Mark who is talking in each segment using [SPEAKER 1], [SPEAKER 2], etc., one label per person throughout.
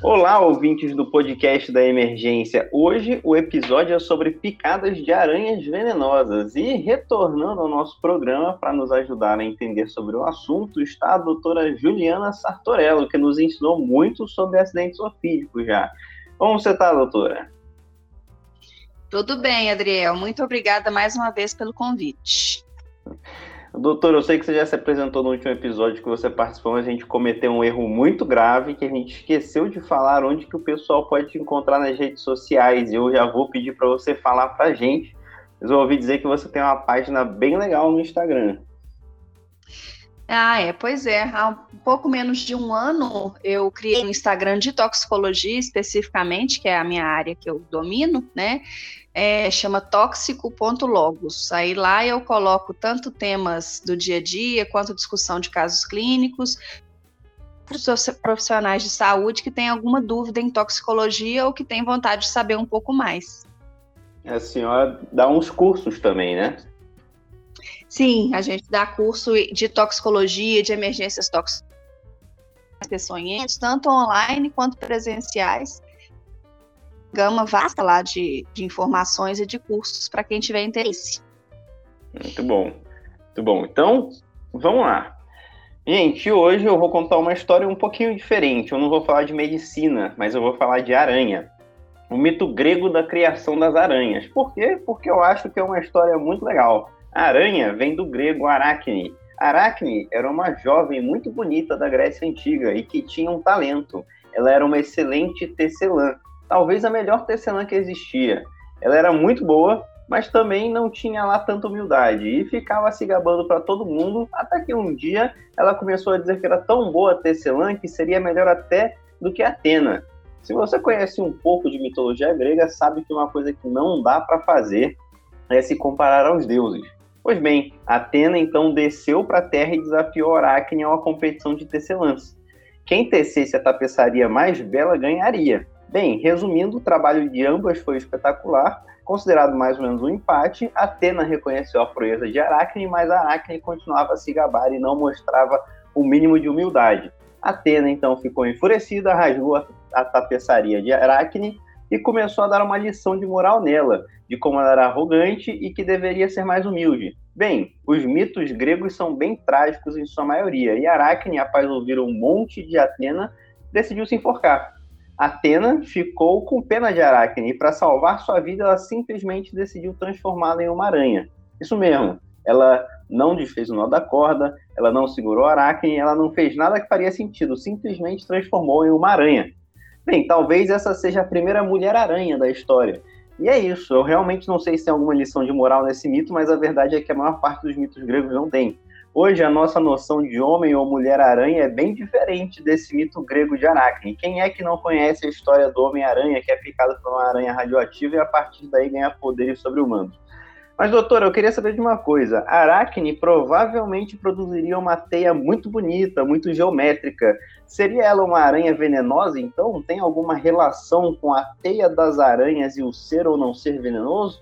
[SPEAKER 1] Olá, ouvintes do podcast da Emergência. Hoje o episódio é sobre picadas de aranhas venenosas. E retornando ao nosso programa para nos ajudar a entender sobre o assunto está a doutora Juliana Sartorello, que nos ensinou muito sobre acidentes ofídicos já. Como você está, doutora?
[SPEAKER 2] Tudo bem, Adriel. Muito obrigada mais uma vez pelo convite.
[SPEAKER 1] Doutor, eu sei que você já se apresentou no último episódio que você participou, mas a gente cometeu um erro muito grave que a gente esqueceu de falar onde que o pessoal pode te encontrar nas redes sociais. Eu já vou pedir para você falar para a gente. Mas eu ouvi dizer que você tem uma página bem legal no Instagram.
[SPEAKER 2] Ah, é, pois é. Há pouco menos de um ano eu criei um Instagram de toxicologia especificamente, que é a minha área que eu domino, né? é, chama tóxico.logos. Aí lá eu coloco tanto temas do dia a dia, quanto discussão de casos clínicos, profissionais de saúde que têm alguma dúvida em toxicologia ou que têm vontade de saber um pouco mais.
[SPEAKER 1] A senhora dá uns cursos também, né?
[SPEAKER 2] Sim, a gente dá curso de toxicologia, de emergências tóxicas tanto online quanto presenciais gama vasta lá de, de informações e de cursos para quem tiver interesse.
[SPEAKER 1] Muito bom, muito bom. Então, vamos lá. Gente, hoje eu vou contar uma história um pouquinho diferente. Eu não vou falar de medicina, mas eu vou falar de aranha. O mito grego da criação das aranhas. Por quê? Porque eu acho que é uma história muito legal. A aranha vem do grego aracne. Aracne era uma jovem muito bonita da Grécia Antiga e que tinha um talento. Ela era uma excelente tecelã talvez a melhor tecelã que existia. Ela era muito boa, mas também não tinha lá tanta humildade e ficava se gabando para todo mundo, até que um dia ela começou a dizer que era tão boa tecelã que seria melhor até do que Atena. Se você conhece um pouco de mitologia grega, sabe que uma coisa que não dá para fazer é se comparar aos deuses. Pois bem, Atena então desceu para a Terra e desafiou Aracne a uma competição de tecelãs. Quem tecesse a tapeçaria mais bela ganharia. Bem, resumindo, o trabalho de ambas foi espetacular, considerado mais ou menos um empate. Atena reconheceu a proeza de Aracne, mas Aracne continuava a se gabar e não mostrava o mínimo de humildade. Atena então ficou enfurecida, rasgou a tapeçaria de Aracne e começou a dar uma lição de moral nela, de como ela era arrogante e que deveria ser mais humilde. Bem, os mitos gregos são bem trágicos em sua maioria, e Aracne, após ouvir um monte de Atena, decidiu se enforcar. Atena ficou com pena de Aracne e, para salvar sua vida, ela simplesmente decidiu transformá-la em uma aranha. Isso mesmo, ela não desfez o nó da corda, ela não segurou Aracne, ela não fez nada que faria sentido, simplesmente transformou em uma aranha. Bem, talvez essa seja a primeira mulher-aranha da história. E é isso, eu realmente não sei se tem alguma lição de moral nesse mito, mas a verdade é que a maior parte dos mitos gregos não tem. Hoje, a nossa noção de homem ou mulher-aranha é bem diferente desse mito grego de Aracne. Quem é que não conhece a história do Homem-Aranha, que é picado por uma aranha radioativa e a partir daí ganha poderes sobre-humanos? Mas, doutora, eu queria saber de uma coisa. Aracne provavelmente produziria uma teia muito bonita, muito geométrica. Seria ela uma aranha venenosa, então? Tem alguma relação com a teia das aranhas e o ser ou não ser venenoso?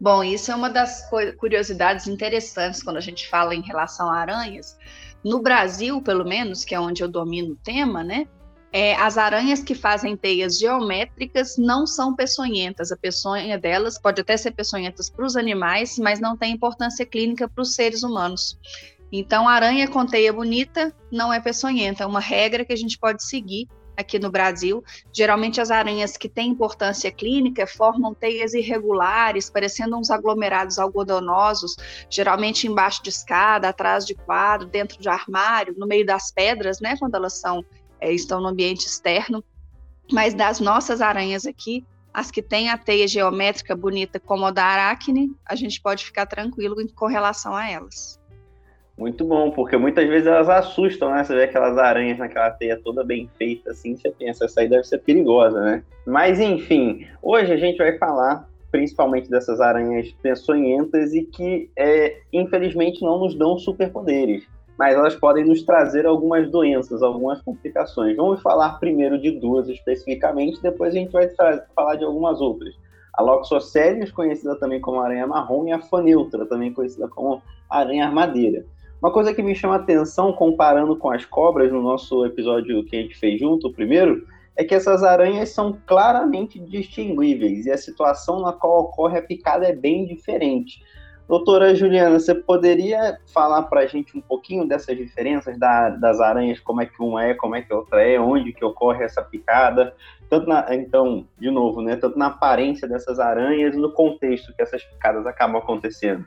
[SPEAKER 2] Bom, isso é uma das curiosidades interessantes quando a gente fala em relação a aranhas. No Brasil, pelo menos, que é onde eu domino o tema, né? É, as aranhas que fazem teias geométricas não são peçonhentas. A peçonha delas pode até ser peçonhentas para os animais, mas não tem importância clínica para os seres humanos. Então, aranha com teia bonita não é peçonhenta. É uma regra que a gente pode seguir aqui no Brasil. Geralmente as aranhas que têm importância clínica formam teias irregulares, parecendo uns aglomerados algodonosos, geralmente embaixo de escada, atrás de quadro, dentro de armário, no meio das pedras, né, quando elas são é, estão no ambiente externo. Mas das nossas aranhas aqui, as que têm a teia geométrica bonita como a da aracne, a gente pode ficar tranquilo com relação a elas.
[SPEAKER 1] Muito bom, porque muitas vezes elas assustam, né? Você vê aquelas aranhas naquela teia toda bem feita, assim, você pensa, essa aí deve ser perigosa, né? Mas enfim, hoje a gente vai falar principalmente dessas aranhas peçonhentas e que, é, infelizmente, não nos dão superpoderes, mas elas podem nos trazer algumas doenças, algumas complicações. Vamos falar primeiro de duas especificamente, depois a gente vai falar de algumas outras. A Loxosceles, conhecida também como aranha marrom, e a Faneutra, também conhecida como aranha armadeira. Uma coisa que me chama atenção, comparando com as cobras no nosso episódio que a gente fez junto, o primeiro, é que essas aranhas são claramente distinguíveis e a situação na qual ocorre a picada é bem diferente. Doutora Juliana, você poderia falar para a gente um pouquinho dessas diferenças da, das aranhas, como é que uma é, como é que outra é, onde que ocorre essa picada? Tanto na, então, de novo, né, tanto na aparência dessas aranhas e no contexto que essas picadas acabam acontecendo.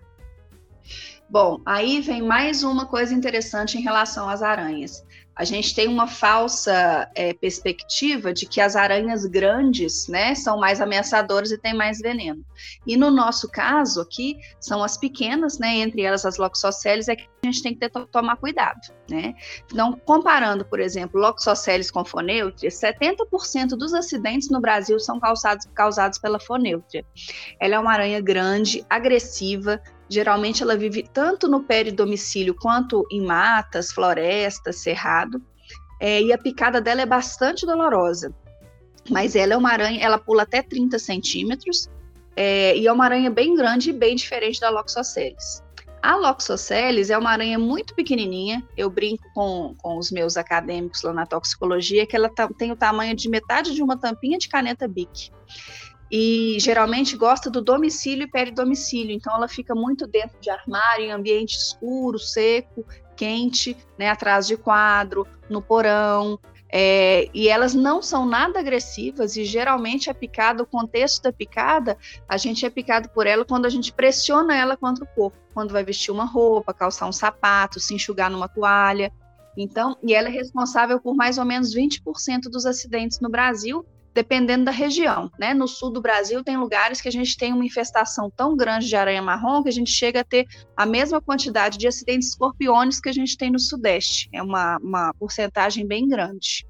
[SPEAKER 2] Bom, aí vem mais uma coisa interessante em relação às aranhas a gente tem uma falsa é, perspectiva de que as aranhas grandes, né, são mais ameaçadoras e têm mais veneno. E no nosso caso aqui, são as pequenas, né, entre elas as loxoceles, é que a gente tem que ter, tomar cuidado, né. Então, comparando, por exemplo, loxoceles com foneutria, 70% dos acidentes no Brasil são causados, causados pela foneutria. Ela é uma aranha grande, agressiva, Geralmente ela vive tanto no peridomicílio quanto em matas, florestas, cerrado. É, e a picada dela é bastante dolorosa. Mas ela é uma aranha, ela pula até 30 centímetros. É, e é uma aranha bem grande e bem diferente da Loxoceles. A Loxoceles é uma aranha muito pequenininha. Eu brinco com, com os meus acadêmicos lá na toxicologia que ela tá, tem o tamanho de metade de uma tampinha de caneta Bic e geralmente gosta do domicílio e peridomicílio, então ela fica muito dentro de armário, em ambiente escuro, seco, quente, né, atrás de quadro, no porão, é, e elas não são nada agressivas e geralmente a picada, o contexto da picada, a gente é picado por ela quando a gente pressiona ela contra o corpo, quando vai vestir uma roupa, calçar um sapato, se enxugar numa toalha. Então, e ela é responsável por mais ou menos 20% dos acidentes no Brasil dependendo da região. Né? No sul do Brasil, tem lugares que a gente tem uma infestação tão grande de aranha marrom que a gente chega a ter a mesma quantidade de acidentes escorpiões que a gente tem no sudeste. É uma, uma porcentagem bem grande.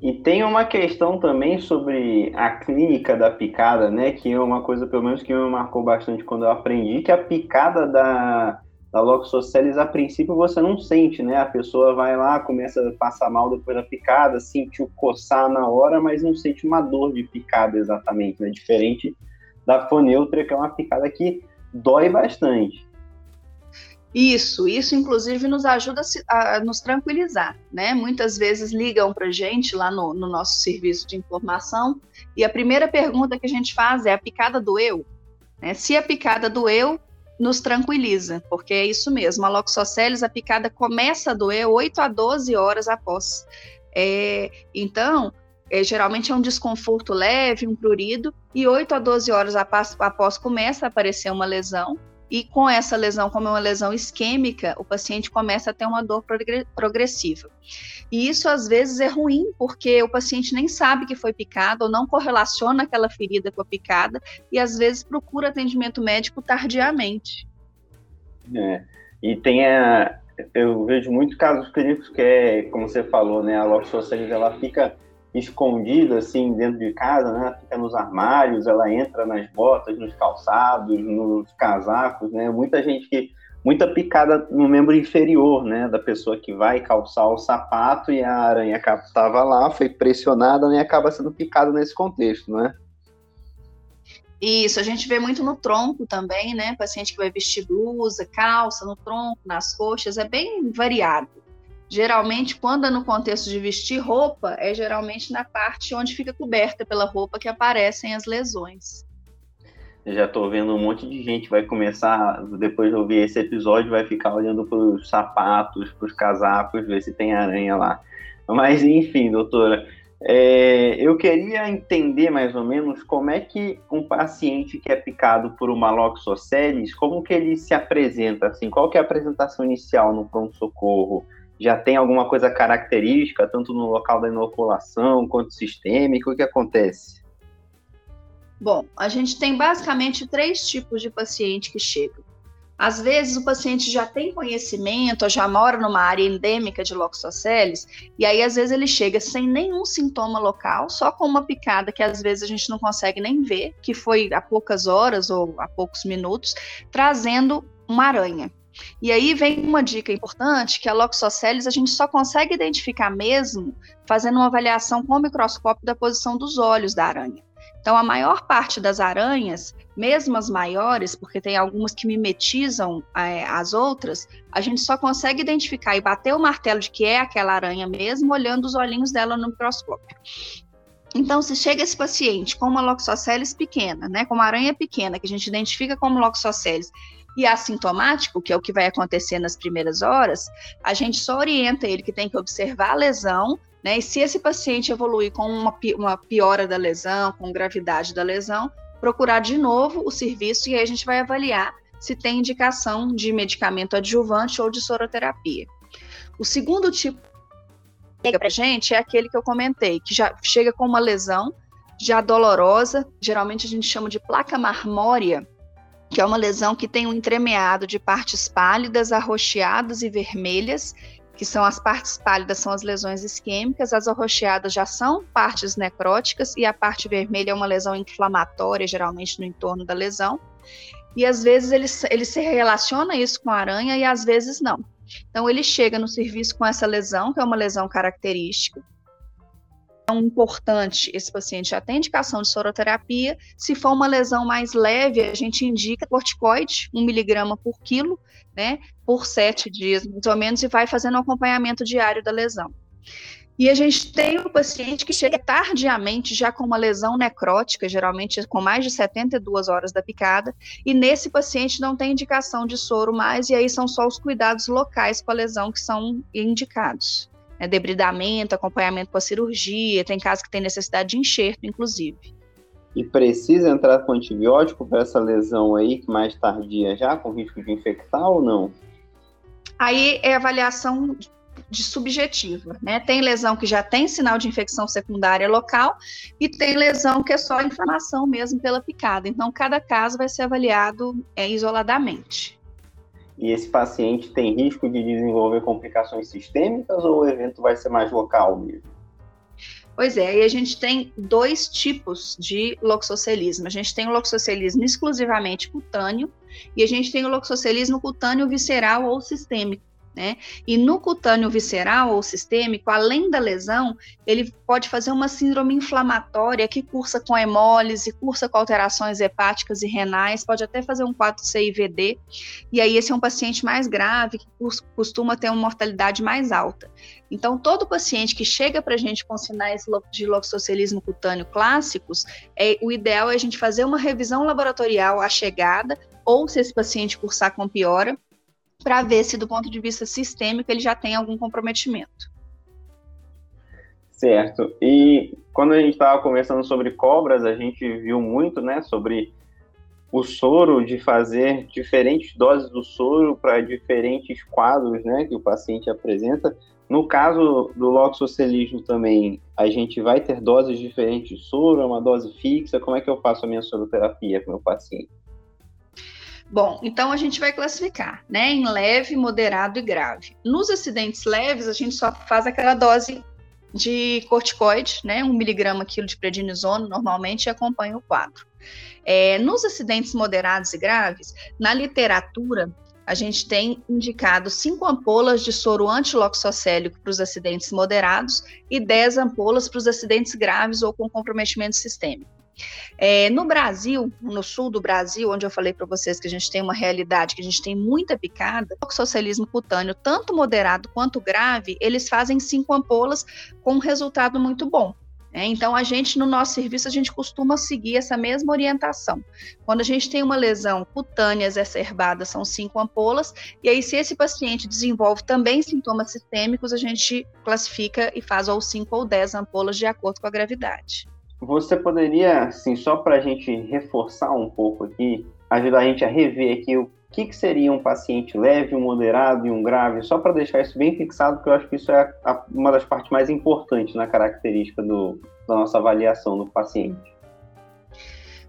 [SPEAKER 1] E tem uma questão também sobre a clínica da picada, né? Que é uma coisa, pelo menos, que me marcou bastante quando eu aprendi, que a picada da, da Loxoceles, a princípio, você não sente, né? A pessoa vai lá, começa a passar mal depois da picada, sentiu coçar na hora, mas não sente uma dor de picada exatamente, né? Diferente da foneutra, que é uma picada que dói bastante.
[SPEAKER 2] Isso, isso inclusive nos ajuda a, a nos tranquilizar, né? Muitas vezes ligam para gente lá no, no nosso serviço de informação e a primeira pergunta que a gente faz é: a picada doeu? Né? Se a picada doeu, nos tranquiliza, porque é isso mesmo. A loxoceles, a picada começa a doer 8 a 12 horas após. É, então, é, geralmente é um desconforto leve, um prurido, e 8 a 12 horas após, após começa a aparecer uma lesão, e com essa lesão, como é uma lesão isquêmica, o paciente começa a ter uma dor progressiva. E isso às vezes é ruim, porque o paciente nem sabe que foi picado ou não correlaciona aquela ferida com a picada e às vezes procura atendimento médico tardiamente.
[SPEAKER 1] É. E tem a, eu vejo muitos casos clínicos que é, como você falou, né, a loxosceles ela fica escondida assim dentro de casa, né? Fica nos armários, ela entra nas botas, nos calçados, nos casacos, né? Muita gente que muita picada no membro inferior, né, da pessoa que vai calçar o sapato e a aranha estava lá, foi pressionada né, acaba sendo picada nesse contexto, né?
[SPEAKER 2] Isso, a gente vê muito no tronco também, né? Paciente que vai vestir blusa, calça no tronco, nas coxas, é bem variado. Geralmente, quando é no contexto de vestir roupa, é geralmente na parte onde fica coberta pela roupa que aparecem as lesões.
[SPEAKER 1] já estou vendo um monte de gente vai começar, depois de ouvir esse episódio, vai ficar olhando para os sapatos, para os casacos, ver se tem aranha lá. Mas enfim, doutora, é, eu queria entender mais ou menos como é que um paciente que é picado por uma loxoceles, como que ele se apresenta, assim, qual que é a apresentação inicial no pronto-socorro? Já tem alguma coisa característica, tanto no local da inoculação quanto sistêmico? O que acontece?
[SPEAKER 2] Bom, a gente tem basicamente três tipos de paciente que chegam. Às vezes o paciente já tem conhecimento, já mora numa área endêmica de loxoceles, e aí às vezes ele chega sem nenhum sintoma local, só com uma picada que às vezes a gente não consegue nem ver, que foi há poucas horas ou há poucos minutos, trazendo uma aranha. E aí vem uma dica importante, que a loxoceles a gente só consegue identificar mesmo fazendo uma avaliação com o microscópio da posição dos olhos da aranha. Então, a maior parte das aranhas, mesmo as maiores, porque tem algumas que mimetizam é, as outras, a gente só consegue identificar e bater o martelo de que é aquela aranha mesmo, olhando os olhinhos dela no microscópio. Então, se chega esse paciente com uma Loxoceles pequena, né, com uma aranha pequena, que a gente identifica como Loxoceles, e assintomático, que é o que vai acontecer nas primeiras horas, a gente só orienta ele que tem que observar a lesão, né, e se esse paciente evoluir com uma, uma piora da lesão, com gravidade da lesão, procurar de novo o serviço e aí a gente vai avaliar se tem indicação de medicamento adjuvante ou de soroterapia. O segundo tipo chega para gente é aquele que eu comentei, que já chega com uma lesão já dolorosa, geralmente a gente chama de placa marmórea, que é uma lesão que tem um entremeado de partes pálidas, arroxeadas e vermelhas, que são as partes pálidas são as lesões isquêmicas, as arroxeadas já são partes necróticas e a parte vermelha é uma lesão inflamatória, geralmente no entorno da lesão. E às vezes ele, ele se relaciona isso com a aranha e às vezes não. Então, ele chega no serviço com essa lesão, que é uma lesão característica. Então, importante, esse paciente já tem indicação de soroterapia. Se for uma lesão mais leve, a gente indica corticoide, 1 miligrama por quilo, né, por sete dias, mais ou menos, e vai fazendo um acompanhamento diário da lesão. E a gente tem o paciente que chega tardiamente, já com uma lesão necrótica, geralmente com mais de 72 horas da picada, e nesse paciente não tem indicação de soro mais, e aí são só os cuidados locais com a lesão que são indicados. É debridamento, acompanhamento com a cirurgia, tem casos que tem necessidade de enxerto, inclusive.
[SPEAKER 1] E precisa entrar com antibiótico para essa lesão aí, mais tardia já, com risco de infectar ou não?
[SPEAKER 2] Aí é avaliação de subjetiva, né? Tem lesão que já tem sinal de infecção secundária local e tem lesão que é só inflamação mesmo pela picada. Então, cada caso vai ser avaliado é, isoladamente.
[SPEAKER 1] E esse paciente tem risco de desenvolver complicações sistêmicas ou o evento vai ser mais local mesmo?
[SPEAKER 2] Pois é, aí a gente tem dois tipos de loxocelismo. A gente tem o loxocelismo exclusivamente cutâneo e a gente tem o loxocelismo cutâneo visceral ou sistêmico. Né? E no cutâneo visceral ou sistêmico, além da lesão, ele pode fazer uma síndrome inflamatória que cursa com hemólise, cursa com alterações hepáticas e renais, pode até fazer um 4-CIVD, e aí esse é um paciente mais grave, que costuma ter uma mortalidade mais alta. Então, todo paciente que chega para a gente com sinais de loxocelismo cutâneo clássicos, é, o ideal é a gente fazer uma revisão laboratorial à chegada, ou se esse paciente cursar com piora, para ver se, do ponto de vista sistêmico, ele já tem algum comprometimento.
[SPEAKER 1] Certo. E quando a gente estava conversando sobre cobras, a gente viu muito, né, sobre o soro, de fazer diferentes doses do soro para diferentes quadros, né, que o paciente apresenta. No caso do loxocelismo também, a gente vai ter doses diferentes de soro, é uma dose fixa? Como é que eu faço a minha soroterapia com o meu paciente?
[SPEAKER 2] Bom, então a gente vai classificar, né, em leve, moderado e grave. Nos acidentes leves, a gente só faz aquela dose de corticoide, né, um miligrama quilo de prednisona, normalmente, acompanha o quadro. É, nos acidentes moderados e graves, na literatura, a gente tem indicado cinco ampolas de soro antiloxocélico para os acidentes moderados e 10 ampolas para os acidentes graves ou com comprometimento sistêmico. É, no Brasil, no sul do Brasil, onde eu falei para vocês que a gente tem uma realidade, que a gente tem muita picada, o socialismo cutâneo, tanto moderado quanto grave, eles fazem cinco ampolas com um resultado muito bom. É, então, a gente, no nosso serviço, a gente costuma seguir essa mesma orientação. Quando a gente tem uma lesão cutânea exacerbada, são cinco ampolas, e aí, se esse paciente desenvolve também sintomas sistêmicos, a gente classifica e faz ou cinco ou dez ampolas de acordo com a gravidade.
[SPEAKER 1] Você poderia, assim, só para a gente reforçar um pouco aqui, ajudar a gente a rever aqui o que, que seria um paciente leve, um moderado e um grave, só para deixar isso bem fixado, porque eu acho que isso é a, uma das partes mais importantes na característica do, da nossa avaliação do paciente.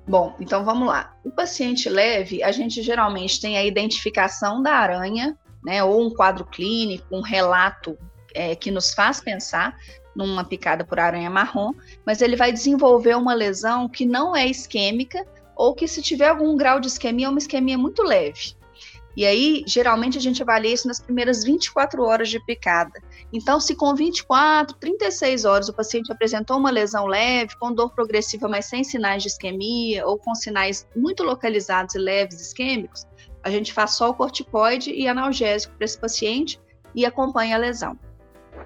[SPEAKER 2] Bom, então vamos lá. O paciente leve, a gente geralmente tem a identificação da aranha, né, ou um quadro clínico, um relato é, que nos faz pensar numa picada por aranha marrom, mas ele vai desenvolver uma lesão que não é isquêmica ou que se tiver algum grau de isquemia é uma isquemia muito leve. E aí, geralmente, a gente avalia isso nas primeiras 24 horas de picada. Então, se com 24, 36 horas o paciente apresentou uma lesão leve, com dor progressiva, mas sem sinais de isquemia, ou com sinais muito localizados e leves isquêmicos, a gente faz só o corticoide e analgésico para esse paciente e acompanha a lesão.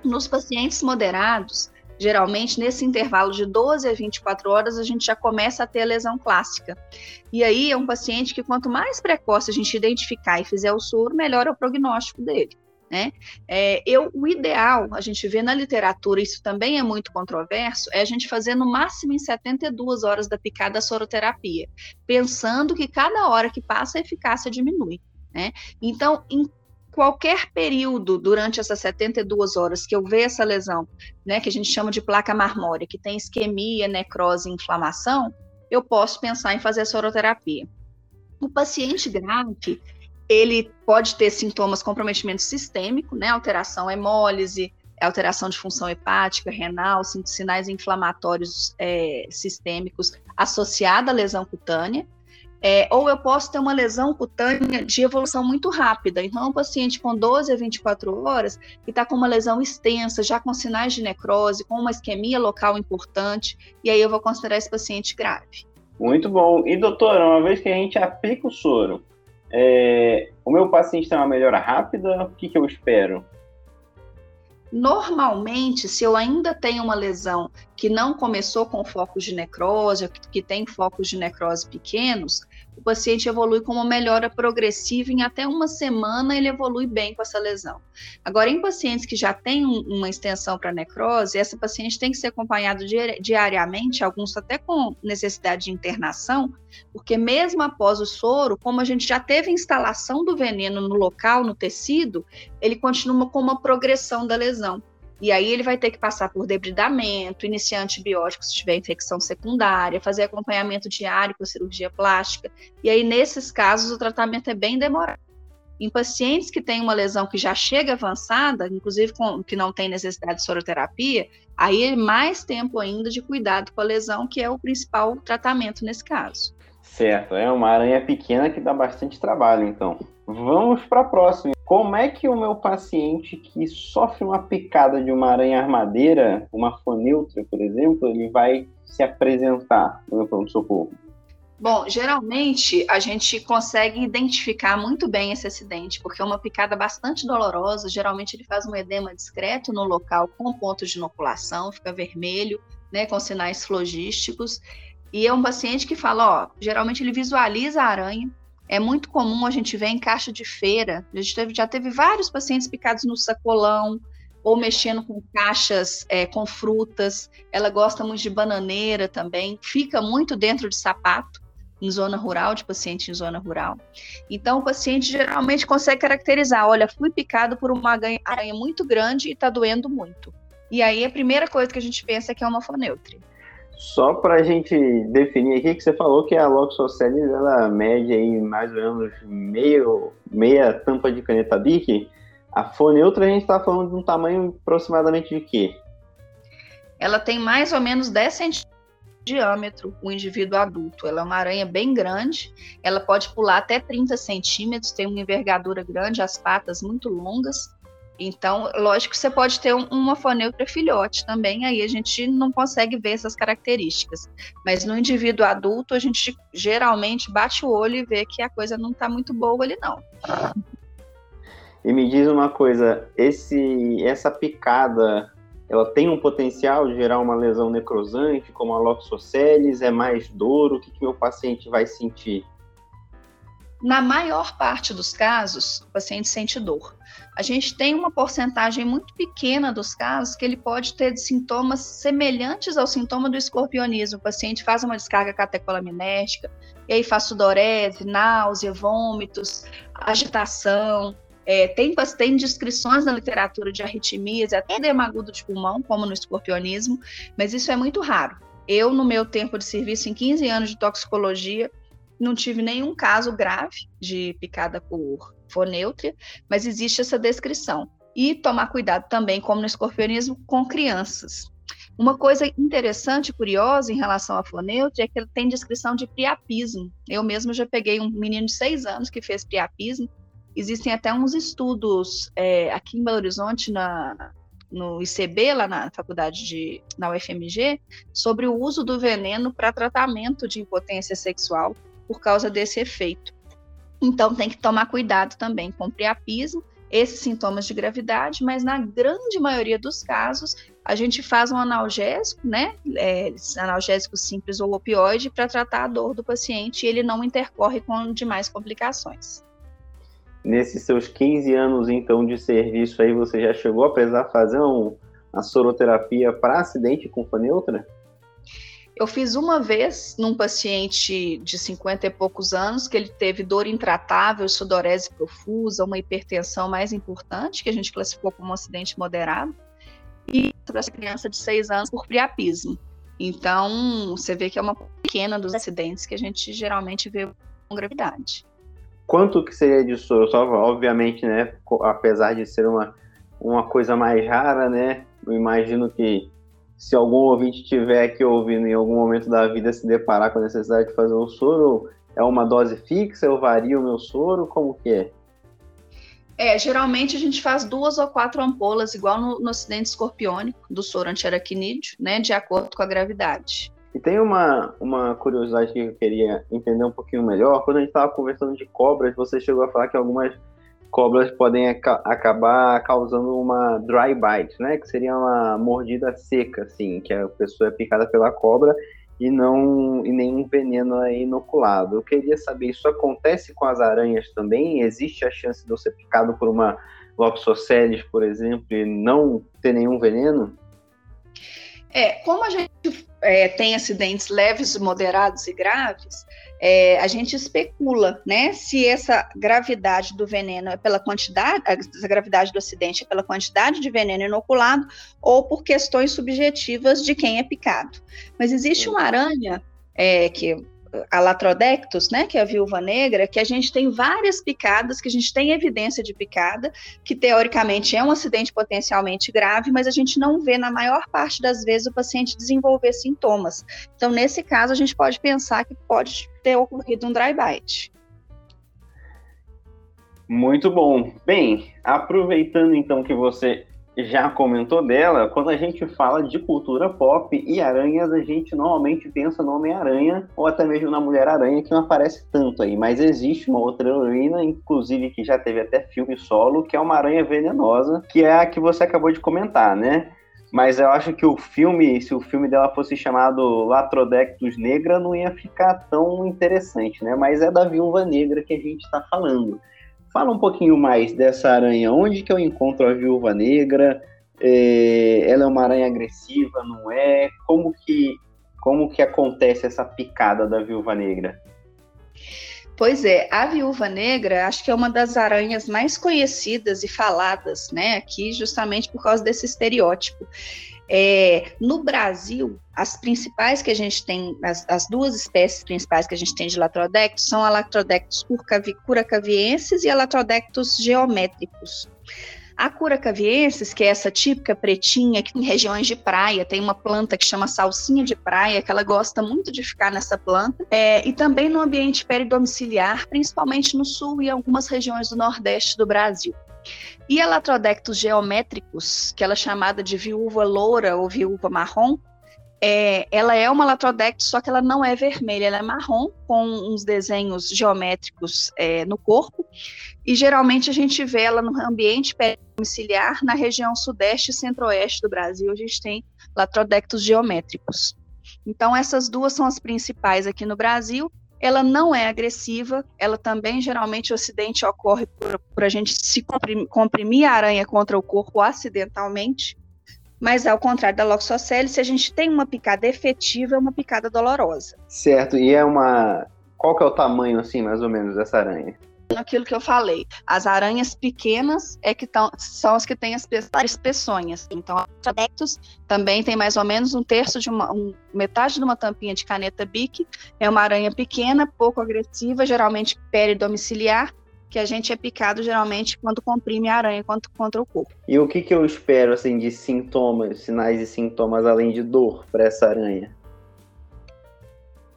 [SPEAKER 2] Nos pacientes moderados, geralmente nesse intervalo de 12 a 24 horas, a gente já começa a ter a lesão clássica. E aí é um paciente que quanto mais precoce a gente identificar e fizer o soro, melhor é o prognóstico dele. Né? É, eu, o ideal, a gente vê na literatura, isso também é muito controverso, é a gente fazer no máximo em 72 horas da picada a soroterapia, pensando que cada hora que passa a eficácia diminui. Né? Então, em qualquer período durante essas 72 horas que eu ver essa lesão, né, que a gente chama de placa marmórea, que tem isquemia, necrose e inflamação, eu posso pensar em fazer a soroterapia. O paciente grave, ele pode ter sintomas comprometimento sistêmico, né, alteração hemólise, alteração de função hepática, renal, sinais inflamatórios é, sistêmicos associada à lesão cutânea, é, ou eu posso ter uma lesão cutânea de evolução muito rápida. Então, um paciente com 12 a 24 horas que está com uma lesão extensa, já com sinais de necrose, com uma isquemia local importante, e aí eu vou considerar esse paciente grave.
[SPEAKER 1] Muito bom. E, doutora, uma vez que a gente aplica o soro, é, o meu paciente tem uma melhora rápida? O que, que eu espero?
[SPEAKER 2] Normalmente, se eu ainda tenho uma lesão que não começou com focos de necrose, que tem focos de necrose pequenos, o paciente evolui com uma melhora progressiva, em até uma semana ele evolui bem com essa lesão. Agora, em pacientes que já têm uma extensão para necrose, essa paciente tem que ser acompanhada diariamente, alguns até com necessidade de internação, porque mesmo após o soro, como a gente já teve instalação do veneno no local, no tecido, ele continua com uma progressão da lesão. E aí ele vai ter que passar por debridamento, iniciar antibióticos se tiver infecção secundária, fazer acompanhamento diário com cirurgia plástica. E aí, nesses casos, o tratamento é bem demorado. Em pacientes que têm uma lesão que já chega avançada, inclusive com, que não tem necessidade de soroterapia, aí é mais tempo ainda de cuidado com a lesão, que é o principal tratamento nesse caso.
[SPEAKER 1] Certo, é uma aranha pequena que dá bastante trabalho, então. Vamos para a próxima. Como é que o meu paciente que sofre uma picada de uma aranha armadeira, uma foneutra, por exemplo, ele vai se apresentar no meu pronto-socorro?
[SPEAKER 2] Bom, geralmente a gente consegue identificar muito bem esse acidente, porque é uma picada bastante dolorosa. Geralmente ele faz um edema discreto no local com pontos de inoculação, fica vermelho, né, com sinais flogísticos. E é um paciente que fala, ó, geralmente ele visualiza a aranha, é muito comum a gente ver em caixa de feira. A gente teve, já teve vários pacientes picados no sacolão ou mexendo com caixas é, com frutas. Ela gosta muito de bananeira também. Fica muito dentro de sapato em zona rural, de paciente em zona rural. Então, o paciente geralmente consegue caracterizar: olha, fui picado por uma aranha muito grande e está doendo muito. E aí, a primeira coisa que a gente pensa é que é uma foneutre.
[SPEAKER 1] Só para a gente definir aqui, que você falou que a Loxocelis, ela mede aí mais ou menos meio, meia tampa de caneta Bic. A Foneutra a gente está falando de um tamanho aproximadamente de quê?
[SPEAKER 2] Ela tem mais ou menos 10 centímetros de diâmetro, o indivíduo adulto. Ela é uma aranha bem grande, ela pode pular até 30 centímetros, tem uma envergadura grande, as patas muito longas. Então, lógico que você pode ter um, uma foneutra filhote também, aí a gente não consegue ver essas características. Mas no indivíduo adulto, a gente geralmente bate o olho e vê que a coisa não está muito boa ali, não.
[SPEAKER 1] E me diz uma coisa, esse, essa picada, ela tem um potencial de gerar uma lesão necrosante, como a loxoceles? É mais dor? O que, que meu paciente vai sentir?
[SPEAKER 2] Na maior parte dos casos, o paciente sente dor. A gente tem uma porcentagem muito pequena dos casos que ele pode ter sintomas semelhantes ao sintoma do escorpionismo. O paciente faz uma descarga catecolaminética, e aí faz sudorese, náusea, vômitos, agitação. É, tem, tem descrições na literatura de arritmias, até edema agudo de pulmão, como no escorpionismo, mas isso é muito raro. Eu, no meu tempo de serviço, em 15 anos de toxicologia, não tive nenhum caso grave de picada por fonêutria, mas existe essa descrição. E tomar cuidado também, como no escorpionismo, com crianças. Uma coisa interessante e curiosa em relação à fonêutria é que ele tem descrição de priapismo. Eu mesmo já peguei um menino de seis anos que fez priapismo, existem até uns estudos é, aqui em Belo Horizonte, na, no ICB, lá na faculdade de, na UFMG, sobre o uso do veneno para tratamento de impotência sexual por causa desse efeito. Então tem que tomar cuidado também com priapismo, esses sintomas de gravidade, mas na grande maioria dos casos a gente faz um analgésico, né, é, analgésico simples ou opioide para tratar a dor do paciente e ele não intercorre com demais complicações.
[SPEAKER 1] Nesses seus 15 anos então de serviço aí, você já chegou a precisar fazer um, a soroterapia para acidente com neutra?
[SPEAKER 2] Eu fiz uma vez num paciente de 50 e poucos anos, que ele teve dor intratável, sudorese profusa, uma hipertensão mais importante, que a gente classificou como um acidente moderado, e para essa criança de 6 anos por priapismo. Então, você vê que é uma pequena dos acidentes que a gente geralmente vê com gravidade.
[SPEAKER 1] Quanto que seria de soro? Obviamente, né, apesar de ser uma, uma coisa mais rara, né, eu imagino que se algum ouvinte tiver aqui ouvindo em algum momento da vida se deparar com a necessidade de fazer um soro, é uma dose fixa? Eu vario o meu soro? Como que é?
[SPEAKER 2] É, geralmente a gente faz duas ou quatro ampolas, igual no, no acidente escorpiônico, do soro antiaracnídeo, né, de acordo com a gravidade.
[SPEAKER 1] E tem uma, uma curiosidade que eu queria entender um pouquinho melhor. Quando a gente estava conversando de cobras, você chegou a falar que algumas cobras podem aca acabar causando uma dry bite, né? Que seria uma mordida seca, assim, que a pessoa é picada pela cobra e não e nenhum veneno é inoculado. Eu queria saber, isso acontece com as aranhas também? Existe a chance de eu ser picado por uma Loxoceles, por exemplo, e não ter nenhum veneno?
[SPEAKER 2] É, como a gente é, tem acidentes leves, moderados e graves, é, a gente especula, né, se essa gravidade do veneno é pela quantidade, a gravidade do acidente é pela quantidade de veneno inoculado ou por questões subjetivas de quem é picado. Mas existe uma aranha é, que a Latrodectus, né, que é a viúva negra, que a gente tem várias picadas, que a gente tem evidência de picada, que teoricamente é um acidente potencialmente grave, mas a gente não vê na maior parte das vezes o paciente desenvolver sintomas. Então, nesse caso, a gente pode pensar que pode ter ocorrido um dry bite.
[SPEAKER 1] Muito bom. Bem, aproveitando então que você já comentou dela, quando a gente fala de cultura pop e aranhas, a gente normalmente pensa no Homem-Aranha ou até mesmo na Mulher-Aranha, que não aparece tanto aí. Mas existe uma outra heroína, inclusive que já teve até filme solo, que é uma aranha venenosa, que é a que você acabou de comentar, né? Mas eu acho que o filme, se o filme dela fosse chamado Latrodectus Negra, não ia ficar tão interessante, né? Mas é da Viúva Negra que a gente está falando. Fala um pouquinho mais dessa aranha. Onde que eu encontro a viúva negra? É, ela é uma aranha agressiva, não é? Como que, como que acontece essa picada da viúva negra?
[SPEAKER 2] Pois é, a viúva negra acho que é uma das aranhas mais conhecidas e faladas, né, aqui justamente por causa desse estereótipo. É, no Brasil, as principais que a gente tem, as, as, duas espécies principais que a gente tem de latrodectos são a latrodectos curacaviensis e a latrodectos geométricos. A curacaviensis, que é essa típica pretinha, que em regiões de praia tem uma planta que chama salsinha de praia, que ela gosta muito de ficar nessa planta, é, e também no ambiente peridomiciliar, principalmente no sul e algumas regiões do nordeste do Brasil. E a Latrodectus geométricos, que ela é chamada de viúva loura ou viúva marrom, é, ela é uma Latrodectus, só que ela não é vermelha, ela é marrom, com uns desenhos geométricos é, no corpo, e geralmente a gente vê ela no ambiente domiciliar na região sudeste e centro-oeste do Brasil, a gente tem Latrodectus geométricos. Então, essas duas são as principais aqui no Brasil, ela não é agressiva, ela também, geralmente, o acidente ocorre por, por a gente se comprimir, comprimir, a aranha contra o corpo acidentalmente, mas ao contrário da loxocele, se a gente tem uma picada efetiva, é uma picada dolorosa.
[SPEAKER 1] Certo, e é uma... Qual que é o tamanho, assim, mais ou menos, dessa aranha?
[SPEAKER 2] Aquilo que eu falei. As aranhas pequenas é que tão, são as que têm as, as peçonhas. Então, a Tradectus também tem mais ou menos um terço de uma, um, metade de uma tampinha de caneta bic. É uma aranha pequena, pouco agressiva, geralmente peridomiciliar, que a gente é picado geralmente quando comprime a aranha contra, contra o corpo.
[SPEAKER 1] E o que, que eu espero assim de sintomas, sinais e sintomas além de dor para essa aranha?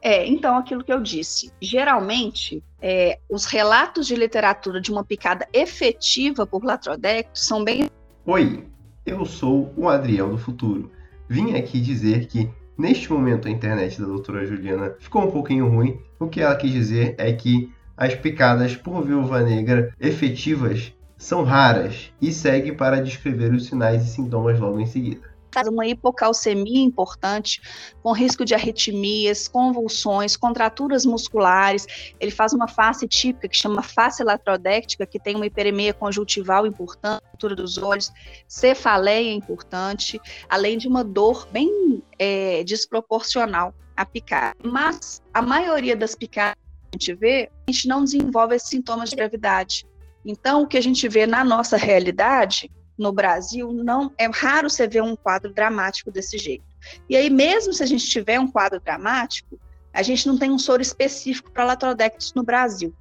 [SPEAKER 2] É, então aquilo que eu disse. Geralmente, é, os relatos de literatura de uma picada efetiva por latrodecto são bem.
[SPEAKER 3] Oi, eu sou o Adriel do Futuro. Vim aqui dizer que neste momento a internet da doutora Juliana ficou um pouquinho ruim. O que ela quis dizer é que as picadas por viúva negra efetivas são raras e segue para descrever os sinais e sintomas logo em seguida
[SPEAKER 2] uma hipocalcemia importante, com risco de arritmias, convulsões, contraturas musculares. Ele faz uma face típica que chama face latrodéctica, que tem uma hiperemia conjuntival importante, altura dos olhos, cefaleia importante, além de uma dor bem é, desproporcional a picar. Mas a maioria das picadas que a gente vê, a gente não desenvolve esses sintomas de gravidade. Então, o que a gente vê na nossa realidade no Brasil, não é raro você ver um quadro dramático desse jeito. E aí, mesmo se a gente tiver um quadro dramático, a gente não tem um soro específico para latrodectos no Brasil.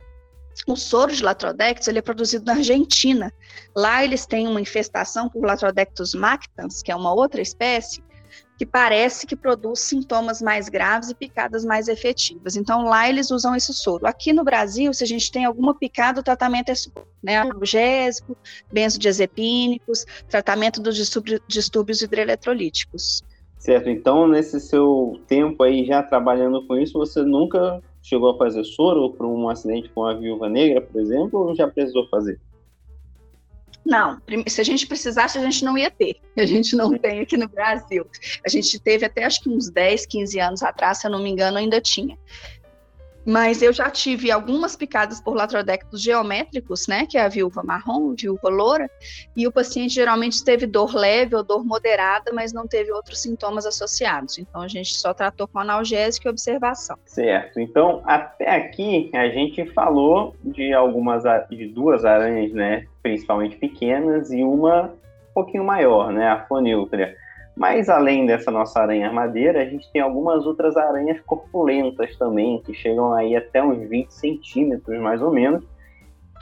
[SPEAKER 2] O soro de latrodectos ele é produzido na Argentina. Lá eles têm uma infestação por latrodectos mactans, que é uma outra espécie, que parece que produz sintomas mais graves e picadas mais efetivas. Então, lá eles usam esse soro. Aqui no Brasil, se a gente tem alguma picada, o tratamento é né, analgésico, benzodiazepínicos, tratamento dos distúrbios hidroeletrolíticos.
[SPEAKER 1] Certo, então nesse seu tempo aí já trabalhando com isso, você nunca chegou a fazer soro para um acidente com a viúva negra, por exemplo, ou já precisou fazer?
[SPEAKER 2] Não, se a gente precisasse, a gente não ia ter. A gente não tem aqui no Brasil. A gente teve até acho que uns 10, 15 anos atrás, se eu não me engano, ainda tinha. Mas eu já tive algumas picadas por latrodectos geométricos, né, que é a viúva marrom, viúva loura, e o paciente geralmente teve dor leve ou dor moderada, mas não teve outros sintomas associados. Então a gente só tratou com analgésico e observação.
[SPEAKER 1] Certo. Então até aqui a gente falou de algumas de duas aranhas, né, principalmente pequenas e uma um pouquinho maior, né, a foniltria. Mas além dessa nossa aranha armadeira, a gente tem algumas outras aranhas corpulentas também, que chegam aí até uns 20 centímetros mais ou menos,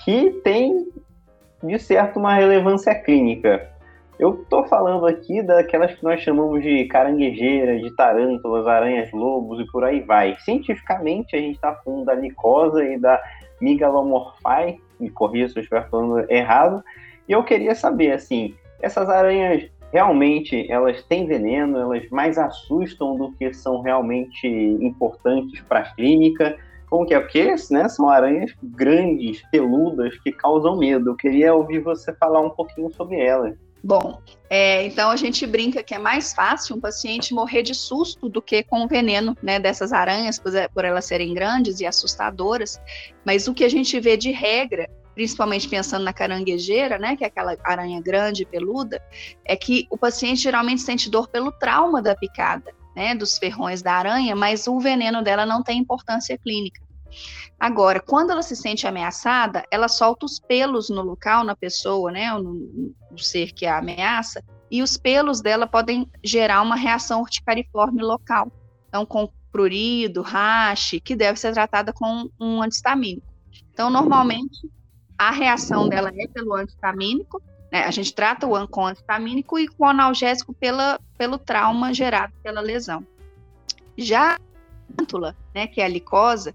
[SPEAKER 1] que tem de certo uma relevância clínica. Eu estou falando aqui daquelas que nós chamamos de caranguejeiras, de tarântulas, aranhas-lobos e por aí vai. Cientificamente, a gente está falando da licosa e da Migalomorphae, me corrija se eu estiver falando errado, e eu queria saber, assim, essas aranhas realmente elas têm veneno, elas mais assustam do que são realmente importantes para a clínica. Como que é? Porque né, são aranhas grandes, peludas, que causam medo. Eu queria ouvir você falar um pouquinho sobre elas.
[SPEAKER 2] Bom, é, então a gente brinca que é mais fácil um paciente morrer de susto do que com o veneno né, dessas aranhas, por, por elas serem grandes e assustadoras. Mas o que a gente vê de regra principalmente pensando na caranguejeira, né, que é aquela aranha grande, peluda, é que o paciente geralmente sente dor pelo trauma da picada, né, dos ferrões da aranha, mas o veneno dela não tem importância clínica. Agora, quando ela se sente ameaçada, ela solta os pelos no local, na pessoa, né, no, no ser que a ameaça, e os pelos dela podem gerar uma reação urticariforme local. Então, com prurido, rache, que deve ser tratada com um antistamínico. Então, normalmente, a reação dela é pelo antistamínico, né? A gente trata o com antistamínico e com analgésico pela, pelo trauma gerado pela lesão. Já a plântula, né, que é a licosa,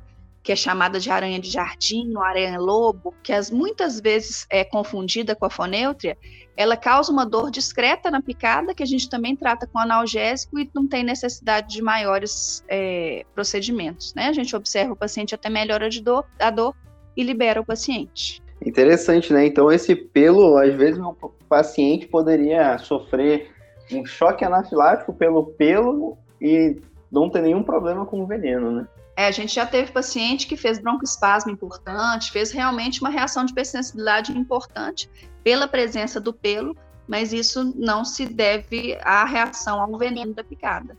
[SPEAKER 2] que é chamada de aranha de jardim, ou aranha-lobo, que as, muitas vezes é confundida com a fonéutria, ela causa uma dor discreta na picada, que a gente também trata com analgésico e não tem necessidade de maiores é, procedimentos. Né? A gente observa o paciente até melhora de dor, a dor e libera o paciente.
[SPEAKER 1] Interessante, né? Então, esse pelo, às vezes, o paciente poderia sofrer um choque anafilático pelo pelo e não ter nenhum problema com o veneno, né?
[SPEAKER 2] É, a gente já teve paciente que fez broncoespasmo importante, fez realmente uma reação de hipersensibilidade importante pela presença do pelo, mas isso não se deve à reação ao veneno da picada.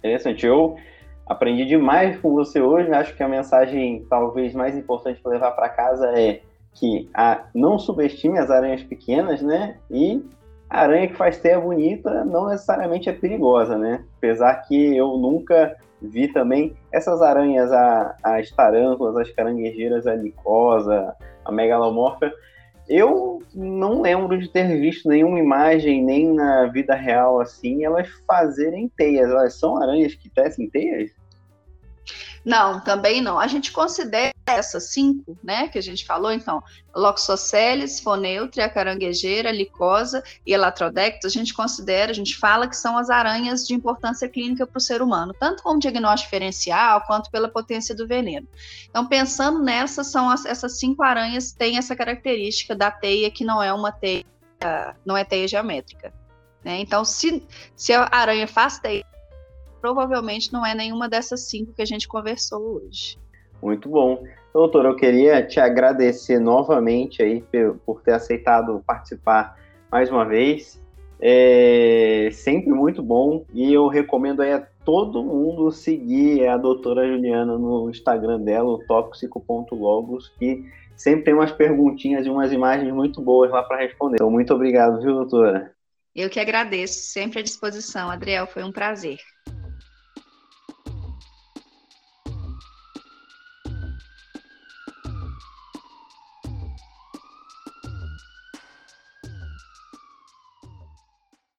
[SPEAKER 1] Interessante. Eu aprendi demais com você hoje. Acho que a mensagem talvez mais importante para levar para casa é que a, não subestime as aranhas pequenas, né? E a aranha que faz teia bonita não necessariamente é perigosa, né? Apesar que eu nunca vi também essas aranhas, a, as tarântulas, as caranguejeiras, a licosa, a megalomorfa. Eu não lembro de ter visto nenhuma imagem, nem na vida real assim, elas fazerem teias. Elas são aranhas que tecem teias?
[SPEAKER 2] Não, também não. A gente considera essas cinco, né, que a gente falou, então, Loxoceles, Foneutre, a caranguejeira, licosa e Elatrodectus, a gente considera, a gente fala que são as aranhas de importância clínica para o ser humano, tanto como diagnóstico diferencial, quanto pela potência do veneno. Então, pensando nessas, são as, essas cinco aranhas têm essa característica da teia que não é uma teia, não é teia geométrica. Né? Então, se, se a aranha faz teia provavelmente não é nenhuma dessas cinco que a gente conversou hoje.
[SPEAKER 1] Muito bom. Doutor, eu queria te agradecer novamente aí por ter aceitado participar mais uma vez. É sempre muito bom e eu recomendo aí a todo mundo seguir a doutora Juliana no Instagram dela, o tóxico.logos, que sempre tem umas perguntinhas e umas imagens muito boas lá para responder. Então, muito obrigado, viu, doutora?
[SPEAKER 2] Eu que agradeço, sempre à disposição, Adriel, foi um prazer.